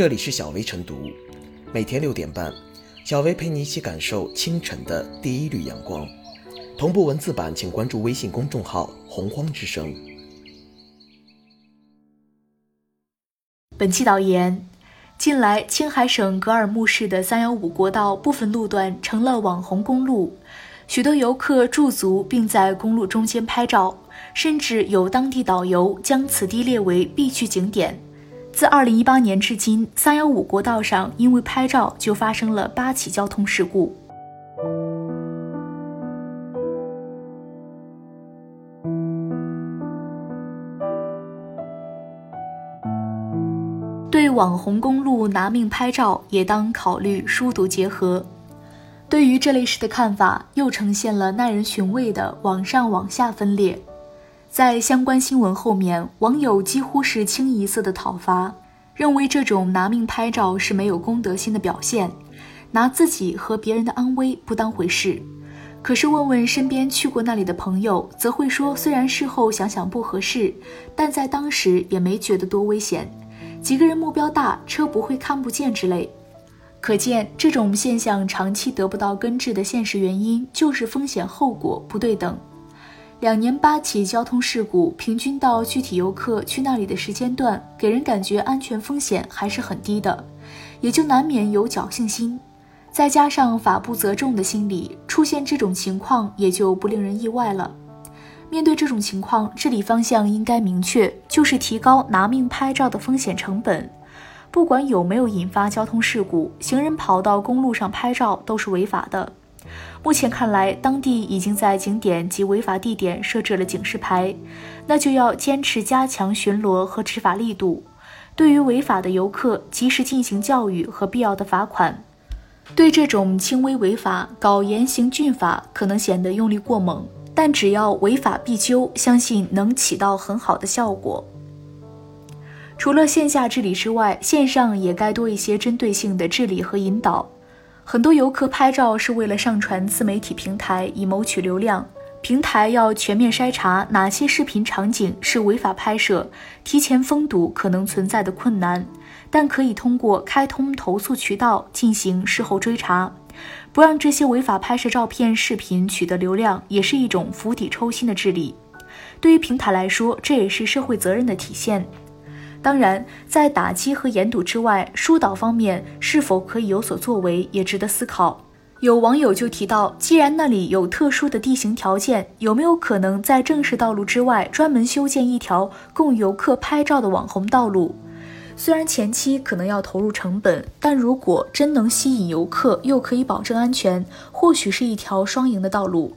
这里是小薇晨读，每天六点半，小薇陪你一起感受清晨的第一缕阳光。同步文字版，请关注微信公众号“洪荒之声”。本期导言：近来，青海省格尔木市的三幺五国道部分路段成了网红公路，许多游客驻足并在公路中间拍照，甚至有当地导游将此地列为必去景点。自二零一八年至今，三幺五国道上因为拍照就发生了八起交通事故。对网红公路拿命拍照，也当考虑疏堵结合。对于这类事的看法，又呈现了耐人寻味的往上往下分裂。在相关新闻后面，网友几乎是清一色的讨伐，认为这种拿命拍照是没有公德心的表现，拿自己和别人的安危不当回事。可是问问身边去过那里的朋友，则会说，虽然事后想想不合适，但在当时也没觉得多危险。几个人目标大，车不会看不见之类，可见这种现象长期得不到根治的现实原因就是风险后果不对等。两年八起交通事故，平均到具体游客去那里的时间段，给人感觉安全风险还是很低的，也就难免有侥幸心。再加上法不责众的心理，出现这种情况也就不令人意外了。面对这种情况，治理方向应该明确，就是提高拿命拍照的风险成本。不管有没有引发交通事故，行人跑到公路上拍照都是违法的。目前看来，当地已经在景点及违法地点设置了警示牌，那就要坚持加强巡逻和执法力度。对于违法的游客，及时进行教育和必要的罚款。对这种轻微违法，搞严刑峻法可能显得用力过猛。但只要违法必究，相信能起到很好的效果。除了线下治理之外，线上也该多一些针对性的治理和引导。很多游客拍照是为了上传自媒体平台以谋取流量，平台要全面筛查哪些视频场景是违法拍摄，提前封堵可能存在的困难，但可以通过开通投诉渠道进行事后追查。不让这些违法拍摄照片、视频取得流量，也是一种釜底抽薪的治理。对于平台来说，这也是社会责任的体现。当然，在打击和严堵之外，疏导方面是否可以有所作为，也值得思考。有网友就提到，既然那里有特殊的地形条件，有没有可能在正式道路之外，专门修建一条供游客拍照的网红道路？虽然前期可能要投入成本，但如果真能吸引游客，又可以保证安全，或许是一条双赢的道路。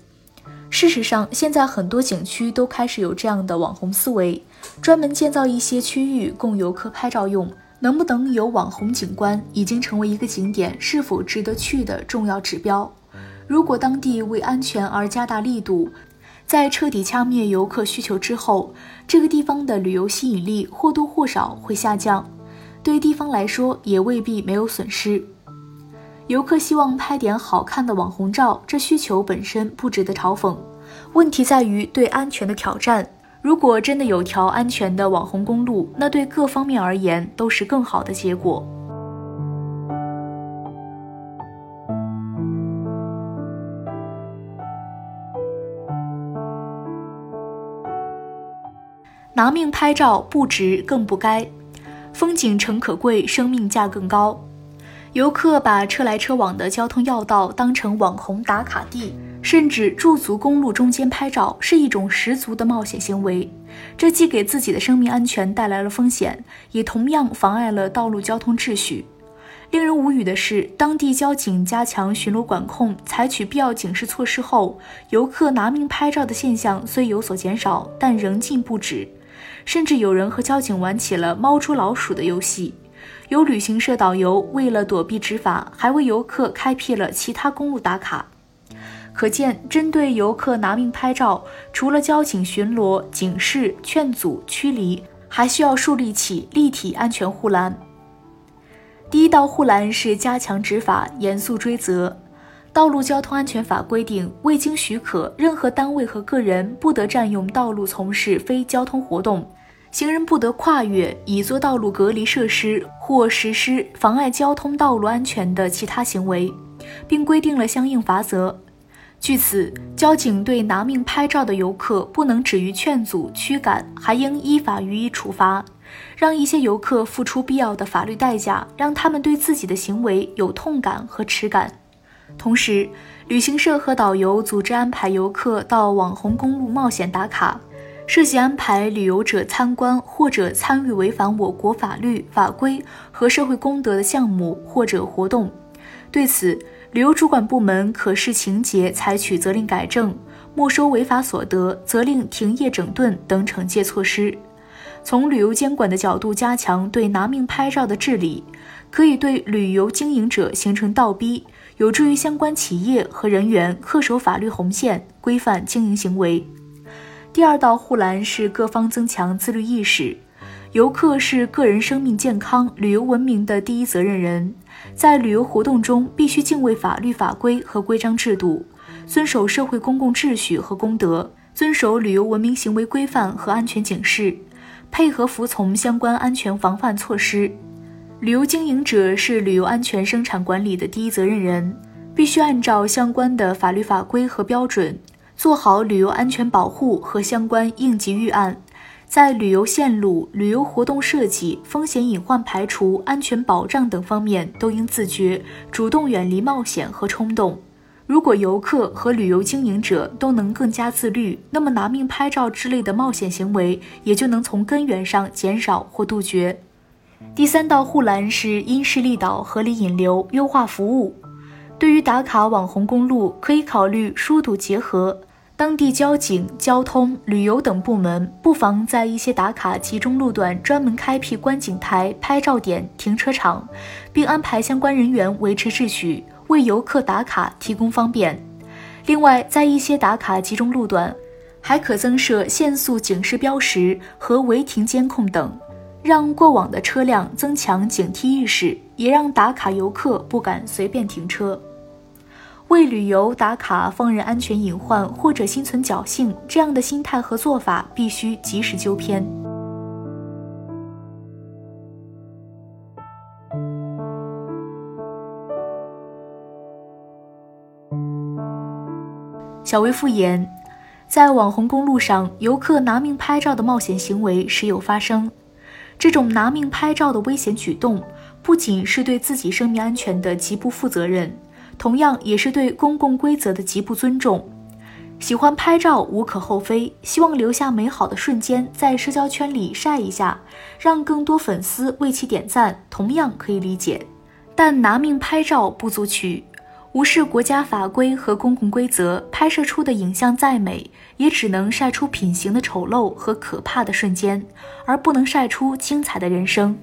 事实上，现在很多景区都开始有这样的网红思维，专门建造一些区域供游客拍照用。能不能有网红景观，已经成为一个景点是否值得去的重要指标。如果当地为安全而加大力度，在彻底掐灭游客需求之后，这个地方的旅游吸引力或多或少会下降，对地方来说也未必没有损失。游客希望拍点好看的网红照，这需求本身不值得嘲讽，问题在于对安全的挑战。如果真的有条安全的网红公路，那对各方面而言都是更好的结果。拿命拍照不值更不该，风景诚可贵，生命价更高。游客把车来车往的交通要道当成网红打卡地，甚至驻足公路中间拍照，是一种十足的冒险行为。这既给自己的生命安全带来了风险，也同样妨碍了道路交通秩序。令人无语的是，当地交警加强巡逻管控，采取必要警示措施后，游客拿命拍照的现象虽有所减少，但仍禁不止。甚至有人和交警玩起了猫捉老鼠的游戏，有旅行社导游为了躲避执法，还为游客开辟了其他公路打卡。可见，针对游客拿命拍照，除了交警巡逻、警示、劝阻、驱离，还需要树立起立体安全护栏。第一道护栏是加强执法、严肃追责。道路交通安全法规定，未经许可，任何单位和个人不得占用道路从事非交通活动。行人不得跨越已作道路隔离设施或实施妨碍交通道路安全的其他行为，并规定了相应罚则。据此，交警对拿命拍照的游客不能止于劝阻、驱赶，还应依法予以处罚，让一些游客付出必要的法律代价，让他们对自己的行为有痛感和耻感。同时，旅行社和导游组织安排游客到网红公路冒险打卡。涉嫌安排旅游者参观或者参与违反我国法律法规和社会公德的项目或者活动，对此，旅游主管部门可视情节采取责令改正、没收违法所得、责令停业整顿等惩戒措施。从旅游监管的角度加强对拿命拍照的治理，可以对旅游经营者形成倒逼，有助于相关企业和人员恪守法律红线，规范经营行为。第二道护栏是各方增强自律意识。游客是个人生命健康、旅游文明的第一责任人，在旅游活动中必须敬畏法律法规和规章制度，遵守社会公共秩序和公德，遵守旅游文明行为规范和安全警示，配合服从相关安全防范措施。旅游经营者是旅游安全生产管理的第一责任人，必须按照相关的法律法规和标准。做好旅游安全保护和相关应急预案，在旅游线路、旅游活动设计、风险隐患排除、安全保障等方面都应自觉，主动远离冒险和冲动。如果游客和旅游经营者都能更加自律，那么拿命拍照之类的冒险行为也就能从根源上减少或杜绝。第三道护栏是因势利导、合理引流、优化服务。对于打卡网红公路，可以考虑疏堵结合，当地交警、交通、旅游等部门不妨在一些打卡集中路段专门开辟观景台、拍照点、停车场，并安排相关人员维持秩序，为游客打卡提供方便。另外，在一些打卡集中路段，还可增设限速警示标识和违停监控等，让过往的车辆增强警惕意识，也让打卡游客不敢随便停车。为旅游打卡放任安全隐患或者心存侥幸，这样的心态和做法必须及时纠偏。小薇复言，在网红公路上，游客拿命拍照的冒险行为时有发生。这种拿命拍照的危险举动，不仅是对自己生命安全的极不负责任。同样也是对公共规则的极不尊重。喜欢拍照无可厚非，希望留下美好的瞬间在社交圈里晒一下，让更多粉丝为其点赞，同样可以理解。但拿命拍照不足取，无视国家法规和公共规则，拍摄出的影像再美，也只能晒出品行的丑陋和可怕的瞬间，而不能晒出精彩的人生。